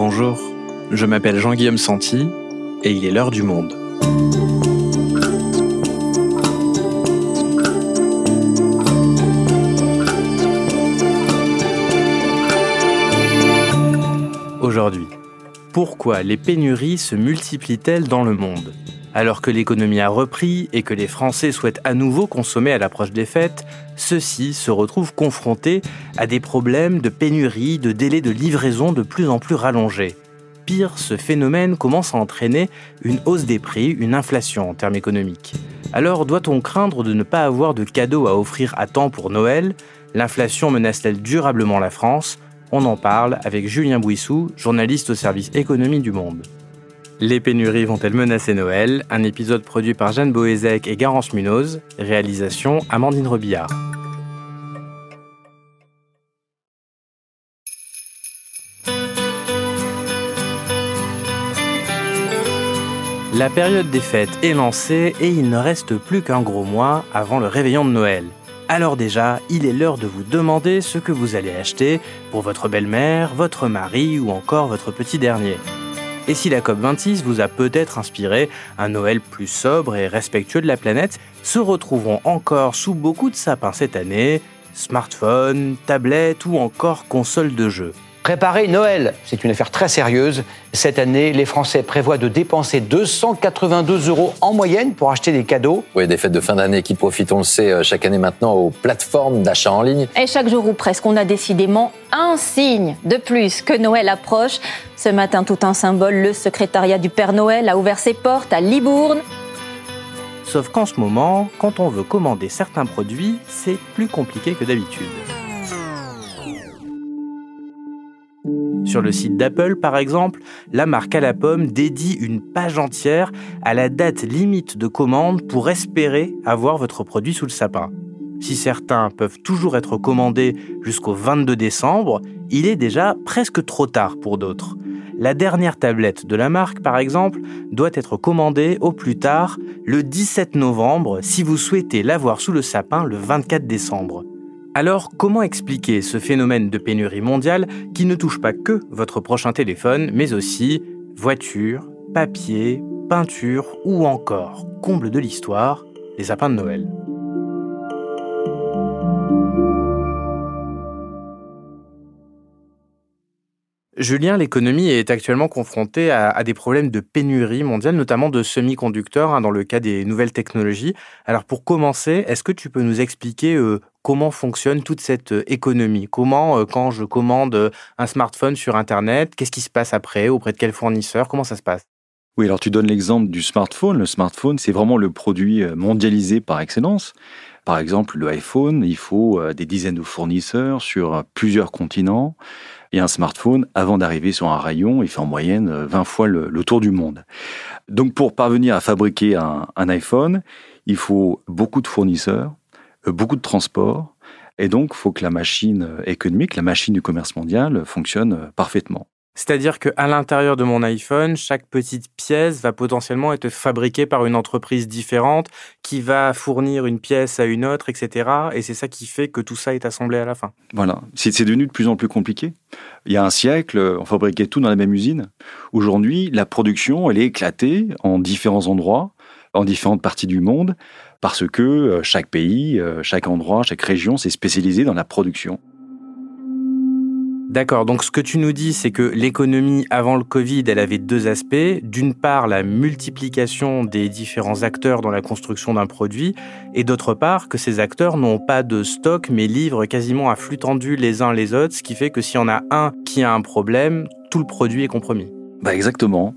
Bonjour, je m'appelle Jean-Guillaume Santi et il est l'heure du monde. Aujourd'hui, pourquoi les pénuries se multiplient-elles dans le monde? Alors que l'économie a repris et que les Français souhaitent à nouveau consommer à l'approche des fêtes, ceux-ci se retrouvent confrontés à des problèmes de pénurie, de délais de livraison de plus en plus rallongés. Pire, ce phénomène commence à entraîner une hausse des prix, une inflation en termes économiques. Alors doit-on craindre de ne pas avoir de cadeaux à offrir à temps pour Noël? L'inflation menace-t-elle durablement la France? On en parle avec Julien Bouissou, journaliste au service économie du Monde. Les pénuries vont-elles menacer Noël? Un épisode produit par Jeanne Boézek et Garance Munoz. Réalisation Amandine Robillard. La période des fêtes est lancée et il ne reste plus qu'un gros mois avant le réveillon de Noël. Alors déjà, il est l'heure de vous demander ce que vous allez acheter pour votre belle-mère, votre mari ou encore votre petit dernier. Et si la COP26 vous a peut-être inspiré un Noël plus sobre et respectueux de la planète, se retrouveront encore sous beaucoup de sapins cette année, smartphones, tablettes ou encore consoles de jeux. Préparer Noël, c'est une affaire très sérieuse. Cette année, les Français prévoient de dépenser 282 euros en moyenne pour acheter des cadeaux. Oui, des fêtes de fin d'année qui profitent, on le sait, euh, chaque année maintenant aux plateformes d'achat en ligne. Et chaque jour ou presque, on a décidément un signe de plus que Noël approche. Ce matin, tout un symbole, le secrétariat du Père Noël a ouvert ses portes à Libourne. Sauf qu'en ce moment, quand on veut commander certains produits, c'est plus compliqué que d'habitude. Sur le site d'Apple, par exemple, la marque à la pomme dédie une page entière à la date limite de commande pour espérer avoir votre produit sous le sapin. Si certains peuvent toujours être commandés jusqu'au 22 décembre, il est déjà presque trop tard pour d'autres. La dernière tablette de la marque, par exemple, doit être commandée au plus tard le 17 novembre si vous souhaitez l'avoir sous le sapin le 24 décembre. Alors, comment expliquer ce phénomène de pénurie mondiale qui ne touche pas que votre prochain téléphone, mais aussi voitures, papier, peinture ou encore, comble de l'histoire, les sapins de Noël? Julien, l'économie est actuellement confrontée à, des problèmes de pénurie mondiale, notamment de semi-conducteurs hein, dans le cas des nouvelles technologies. Alors pour commencer, est-ce que tu peux nous expliquer euh, comment fonctionne toute cette euh, économie? Comment, euh, quand je commande un smartphone sur Internet, qu'est-ce qui se passe après? Auprès de quel fournisseur? Comment ça se passe? Oui, alors tu donnes l'exemple du smartphone. Le smartphone, c'est vraiment le produit mondialisé par excellence. Par exemple, le iPhone, il faut des dizaines de fournisseurs sur plusieurs continents. Et un smartphone, avant d'arriver sur un rayon, il fait en moyenne 20 euh, fois le, tour du monde. Donc pour parvenir à fabriquer un, un iPhone, il faut beaucoup de fournisseurs, euh, beaucoup de transports, et donc il faut que la machine euh, économique, la machine du commerce mondial fonctionne parfaitement. C'est-à-dire qu'à l'intérieur de mon iPhone, chaque petite pièce va potentiellement être fabriquée par une entreprise différente qui va fournir une pièce à une autre, etc. Et c'est ça qui fait que tout ça est assemblé à la fin. Voilà, c'est devenu de plus en plus compliqué. Il y a un siècle, on fabriquait tout dans la même usine. Aujourd'hui, la production, elle est éclatée en différents endroits, en différentes parties du monde, parce que euh, chaque pays, euh, chaque endroit, chaque région s'est spécialisé dans la production. D'accord, donc ce que tu nous dis, c'est que l'économie avant le Covid, elle avait deux aspects. D'une part, la multiplication des différents acteurs dans la construction d'un produit, et d'autre part, que ces acteurs n'ont pas de stock, mais livrent quasiment à flux tendu les uns les autres, ce qui fait que s'il y en a un qui a un problème, tout le produit est compromis. Bah exactement.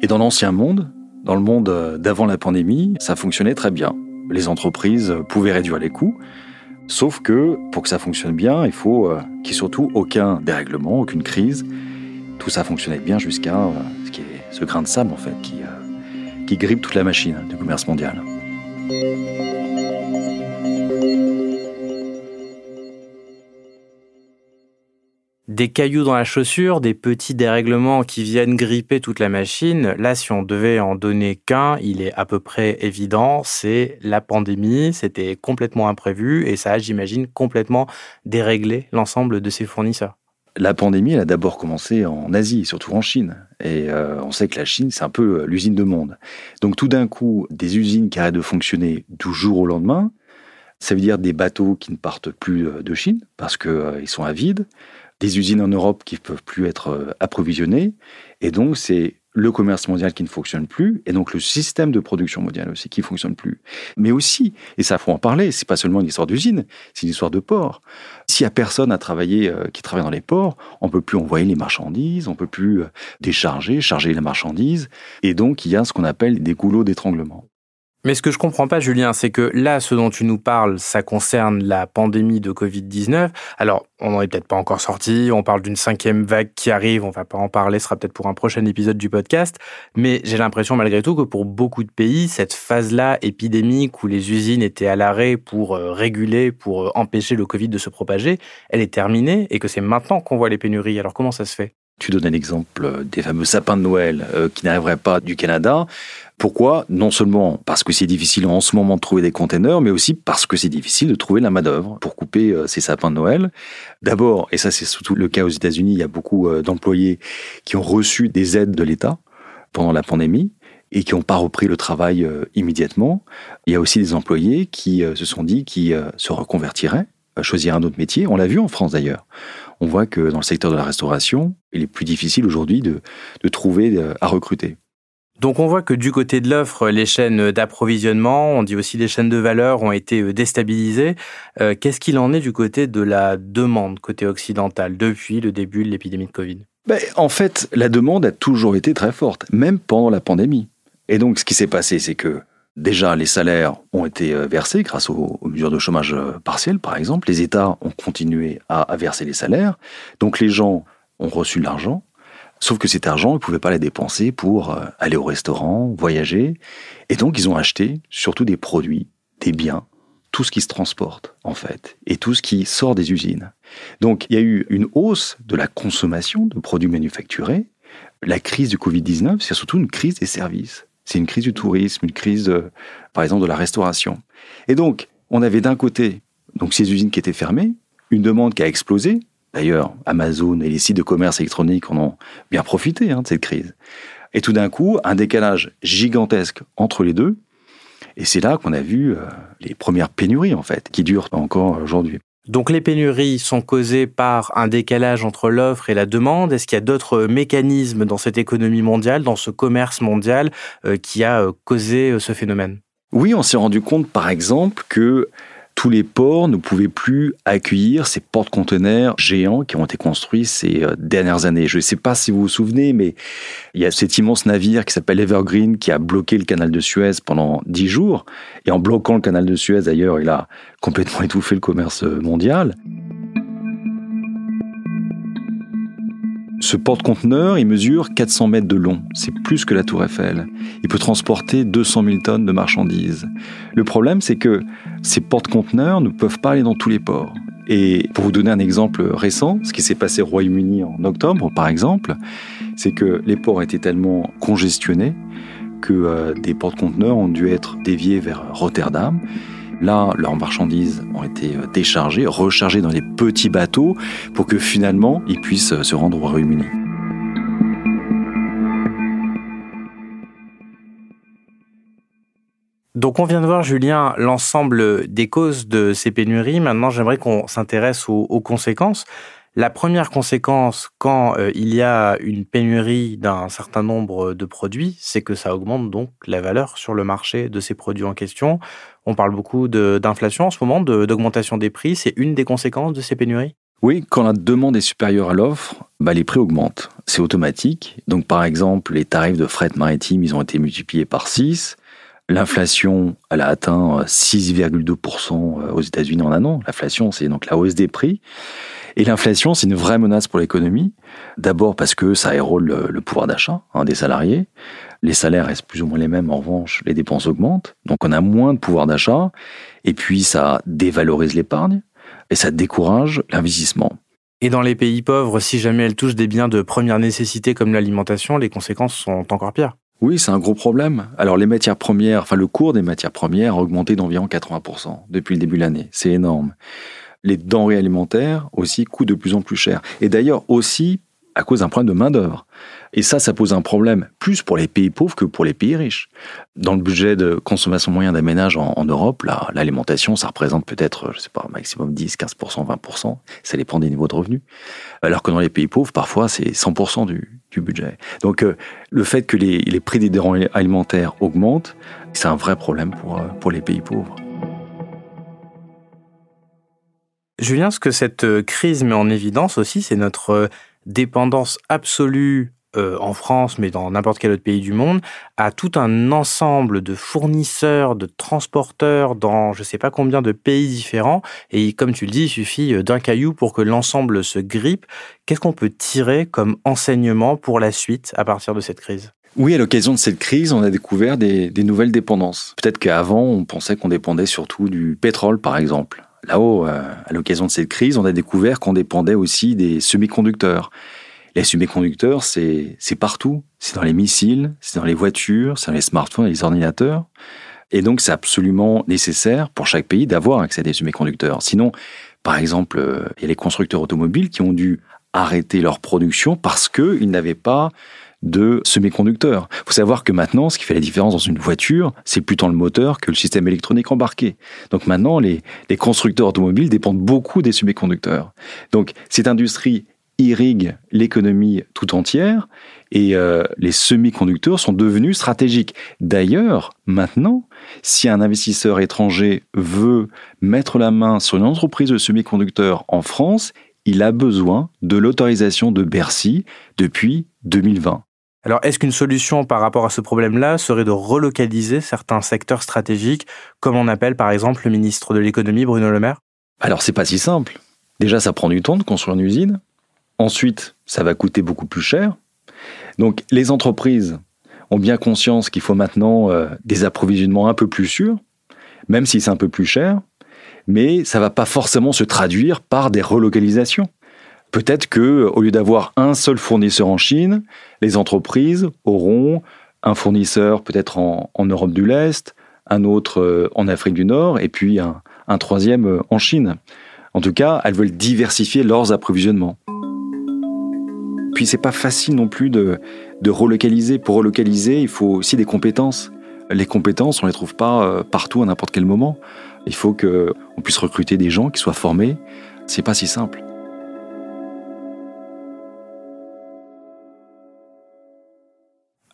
Et dans l'ancien monde, dans le monde d'avant la pandémie, ça fonctionnait très bien. Les entreprises pouvaient réduire les coûts, Sauf que pour que ça fonctionne bien, il faut euh, qu'il n'y ait surtout aucun dérèglement, aucune crise. Tout ça fonctionnait bien jusqu'à euh, ce, grain de sable en fait qui, euh, qui grippe toute la machine du commerce mondial. Des cailloux dans la chaussure, des petits dérèglements qui viennent gripper toute la machine. Là, si on devait en donner qu'un, il est à peu près évident, c'est la pandémie. C'était complètement imprévu et ça a, j'imagine, complètement déréglé l'ensemble de ses fournisseurs. la pandémie, elle a d'abord commencé en Asie, surtout en Chine. Et euh, on sait que la Chine, c'est un peu euh, l'usine de monde. Donc tout d'un coup, des usines qui arrêtent de fonctionner du jour au lendemain, ça veut dire des bateaux qui ne partent plus de Chine parce qu'ils sont à vide, des usines en Europe qui ne peuvent plus être approvisionnées. Et donc, c'est le commerce mondial qui ne fonctionne plus, et donc le système de production mondial aussi qui ne fonctionne plus. Mais aussi, et ça faut en parler, c'est pas seulement une histoire d'usine, c'est une histoire de port. S'il y a personne à travailler, euh, qui travaille dans les ports, on peut plus envoyer les marchandises, on peut plus euh, décharger, charger les marchandises, et donc il y a ce qu'on appelle des goulots d'étranglement. Mais ce que je comprends pas, Julien, c'est que là, ce dont tu nous parles, ça concerne la pandémie de Covid-19. Alors, on n'en est peut-être pas encore sorti, on parle d'une cinquième vague qui arrive, on va pas en parler, ce sera peut-être pour un prochain épisode du podcast. Mais j'ai l'impression malgré tout que pour beaucoup de pays, cette phase-là épidémique où les usines étaient à l'arrêt pour euh, réguler, pour euh, empêcher le Covid de se propager, elle est terminée et que c'est maintenant qu'on voit les pénuries. Alors comment ça se fait? Tu donnes l'exemple des fameux sapins de Noël euh, qui n'arriveraient pas du Canada. Pourquoi Non seulement parce que c'est difficile en ce moment de trouver des containers, mais aussi parce que c'est difficile de trouver la main-d'œuvre pour couper euh, ces sapins de Noël. D'abord, et ça c'est surtout le cas aux États-Unis, il y a beaucoup euh, d'employés qui ont reçu des aides de l'État pendant la pandémie et qui n'ont pas repris le travail immédiatement. Il y a aussi des employés qui se sont dit qu'ils se reconvertiraient, choisir un autre métier. On l'a vu en France d'ailleurs on voit que dans le secteur de la restauration, il est plus difficile aujourd'hui de, trouver euh, à recruter. Donc on voit que du côté de l'offre, les chaînes d'approvisionnement, on dit aussi les chaînes de valeur, ont été euh, déstabilisées. Euh, qu'est-ce qu'il en est du côté de la demande, côté occidental, depuis le début de l'épidémie de Covid? Ben, En fait, la demande a toujours été très forte, même pendant la pandémie. Et donc ce qui s'est passé, c'est que Déjà, les salaires ont été euh, versés grâce aux, mesures de chômage partiel, par exemple. Les États ont continué à, verser les salaires. Donc les gens ont reçu l'argent. Sauf que cet argent, ils ne pouvaient pas le dépenser pour euh, aller au restaurant, voyager. Et donc, ils ont acheté surtout des produits, des biens, tout ce qui se transporte, en fait, et tout ce qui sort des usines. Donc, il y a eu une hausse de la consommation de produits manufacturés. La crise du Covid-19, c'est surtout une crise des services. C'est une crise du tourisme, une crise, euh, par exemple, de la restauration. Et donc, on avait d'un côté donc ces usines qui étaient fermées, une demande qui a explosé. D'ailleurs, Amazon et les sites de commerce électronique en ont bien profité hein, de cette crise. Et tout d'un coup, un décalage gigantesque entre les deux. Et c'est là qu'on a vu euh, les premières pénuries, en fait, qui durent encore aujourd'hui. Donc les pénuries sont causées par un décalage entre l'offre et la demande. Est-ce qu'il y a d'autres mécanismes dans cette économie mondiale, dans ce commerce mondial, euh, qui a euh, causé ce phénomène? Oui, on s'est rendu compte par exemple que tous les ports ne pouvaient plus accueillir ces porte-conteneurs géants qui ont été construits ces euh, dernières années. Je ne sais pas si vous vous souvenez, mais il y a cet immense navire qui s'appelle Evergreen qui a bloqué le canal de Suez pendant dix jours. Et en bloquant le canal de Suez, d'ailleurs, il a complètement étouffé le commerce mondial. Ce porte-conteneur, il mesure 400 mètres de long. C'est plus que la Tour Eiffel. Il peut transporter 200 000 tonnes de marchandises. Le problème, c'est que ces porte-conteneurs ne peuvent pas aller dans tous les ports. Et pour vous donner un exemple récent, ce qui s'est passé au Royaume-Uni en octobre, par exemple, c'est que les ports étaient tellement congestionnés que euh, des porte-conteneurs ont dû être déviés vers Rotterdam. Là, leurs marchandises ont été euh, déchargées, rechargées dans les petits bateaux pour que finalement ils puissent euh, se rendre au Royaume-Uni. Donc on vient de voir, Julien, l'ensemble des causes de ces pénuries. Maintenant, j'aimerais qu'on s'intéresse aux, conséquences. La première conséquence, quand euh, il y a une pénurie d'un certain nombre de produits, c'est que ça augmente donc la valeur sur le marché de ces produits en question. On parle beaucoup d'inflation en ce moment, d'augmentation des prix. C'est une des conséquences de ces pénuries? Oui, quand la demande est supérieure à l'offre, bah, les prix augmentent. C'est automatique. Donc, par exemple, les tarifs de fret maritime, ils ont été multipliés par 6. L'inflation, elle a atteint 6,2% euh, aux États-Unis en un an. L'inflation, c'est donc la hausse des prix. Et l'inflation, c'est une vraie menace pour l'économie. D'abord parce que ça érole le, pouvoir d'achat hein, des salariés. Les salaires restent plus ou moins les mêmes, en revanche, les dépenses augmentent. Donc on a moins de pouvoir d'achat. Et puis ça dévalorise l'épargne et ça décourage l'investissement. Et dans les pays pauvres, si jamais elles touchent des biens de première nécessité comme l'alimentation, les conséquences sont encore pires. Oui, c'est un gros problème. Alors les matières premières, enfin le cours des matières premières a augmenté d'environ 80% depuis le début de l'année. C'est énorme. Les denrées alimentaires aussi coûtent de plus en plus cher. Et d'ailleurs aussi à cause d'un problème de main-d'œuvre. Et ça, ça pose un problème plus pour les pays pauvres que pour les pays riches. Dans le budget de consommation moyen d'un ménage en, Europe, l'alimentation, ça représente peut-être, je sais pas, maximum 10, 15%, 20%. Ça dépend des niveaux de revenus. Alors que dans les pays pauvres, parfois, c'est 100% du, du, budget. Donc, euh, le fait que les, les prix des denrées alimentaires augmentent, c'est un vrai problème pour, euh, pour les pays pauvres. Julien, ce que cette euh, crise met en évidence aussi, c'est notre dépendance absolue euh, en France, mais dans n'importe quel autre pays du monde, à tout un ensemble de fournisseurs, de transporteurs dans je ne sais pas combien de pays différents. Et comme tu le dis, il suffit euh, d'un caillou pour que l'ensemble se grippe. Qu'est-ce qu'on peut tirer comme enseignement pour la suite à partir de cette crise? Oui, à l'occasion de cette crise, on a découvert des, nouvelles dépendances. Peut-être qu'avant, on pensait qu'on dépendait surtout du pétrole, par exemple. Là-haut, euh, à l'occasion de cette crise, on a découvert qu'on dépendait aussi des semi-conducteurs. Les semi-conducteurs, c'est partout. C'est dans les missiles, c'est dans les voitures, c'est dans les smartphones et les ordinateurs. Et donc, c'est absolument nécessaire pour chaque pays d'avoir accès à des semi-conducteurs. Sinon, par exemple, euh, il y a les constructeurs automobiles qui ont dû arrêter leur production parce qu'ils n'avaient pas de semi-conducteurs. Il faut savoir que maintenant, ce qui fait la différence dans une voiture, c'est plus tant le moteur que le système électronique embarqué. Donc maintenant, les, constructeurs automobiles dépendent beaucoup des semi-conducteurs. Donc cette industrie irrigue l'économie tout entière et euh, les semi-conducteurs sont devenus stratégiques. D'ailleurs, maintenant, si un investisseur étranger veut mettre la main sur une entreprise de semi-conducteurs en France, il a besoin de l'autorisation de Bercy depuis 2020. Alors, est-ce qu'une solution par rapport à ce problème-là serait de relocaliser certains secteurs stratégiques, comme on appelle par exemple le ministre de l'économie Bruno Le Maire? Alors, c'est pas si simple. Déjà, ça prend du temps de construire une usine. Ensuite, ça va coûter beaucoup plus cher. Donc, les entreprises ont bien conscience qu'il faut maintenant euh, des approvisionnements un peu plus sûrs, même si c'est un peu plus cher, mais ça va pas forcément se traduire par des relocalisations. Peut-être que, au lieu d'avoir un seul fournisseur en Chine, les entreprises auront un fournisseur peut-être en, Europe du l'Est, un autre euh, en Afrique du Nord, et puis un, troisième euh, en Chine. En tout cas, elles veulent diversifier leurs approvisionnements. Puis c'est pas facile non plus de, de, relocaliser. Pour relocaliser, il faut aussi des compétences. Les compétences, on les trouve pas euh, partout à n'importe quel moment. Il faut qu'on puisse recruter des gens qui soient formés. C'est pas si simple.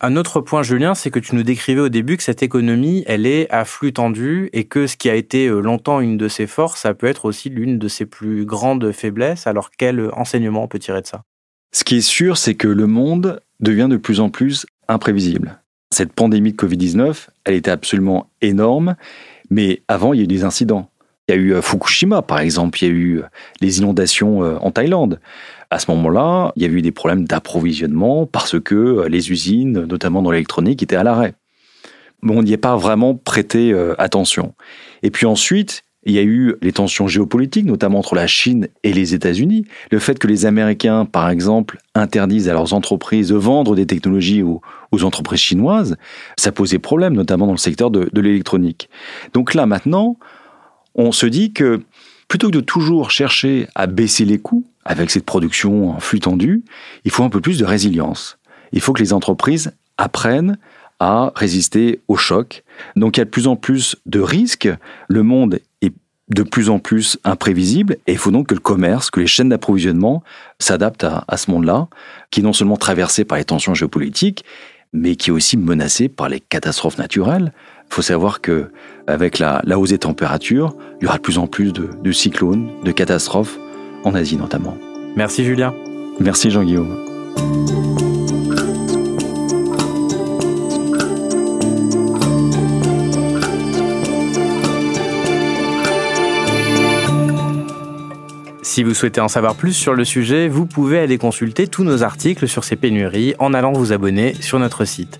Un autre point, Julien, c'est que tu nous décrivais au début que cette économie, elle est à flux tendu et que ce qui a été euh, longtemps une de ses forces, ça peut être aussi l'une de ses plus grandes faiblesses. Alors quel enseignement on peut tirer de ça? Ce qui est sûr, c'est que le monde devient de plus en plus imprévisible. Cette pandémie de Covid-19, elle était absolument énorme, mais avant, il y a eu des incidents. Il y a eu euh, Fukushima, par exemple, il y a eu euh, les inondations en Thaïlande à ce moment-là, il y a eu des problèmes d'approvisionnement parce que euh, les usines, notamment dans l'électronique, étaient à l'arrêt. Mais on n'y est pas vraiment prêté euh, attention. Et puis ensuite, il y a eu les tensions géopolitiques, notamment entre la Chine et les États-Unis. Le fait que les Américains, par exemple, interdisent à leurs entreprises de vendre des technologies aux, entreprises chinoises, ça posait problème, notamment dans le secteur de l'électronique. Donc là, maintenant, on se dit que plutôt que de toujours chercher à baisser les coûts, avec cette production en flux tendu, il faut un peu plus de résilience. Il faut que les entreprises apprennent à résister au choc. Donc il y a de plus en plus de risques. Le monde est de plus en plus imprévisible et il faut donc que le commerce, que les chaînes d'approvisionnement s'adaptent à, ce monde-là, qui est non seulement traversé par les tensions géopolitiques, mais qui est aussi menacé par les catastrophes naturelles. Il faut savoir que avec la, hausse des températures, il y aura de plus en plus de cyclones, de catastrophes en Asie notamment. Merci Julien. Merci Jean-Guillaume. Si vous souhaitez en savoir plus sur le sujet, vous pouvez aller consulter tous nos articles sur ces pénuries en allant vous abonner sur notre site.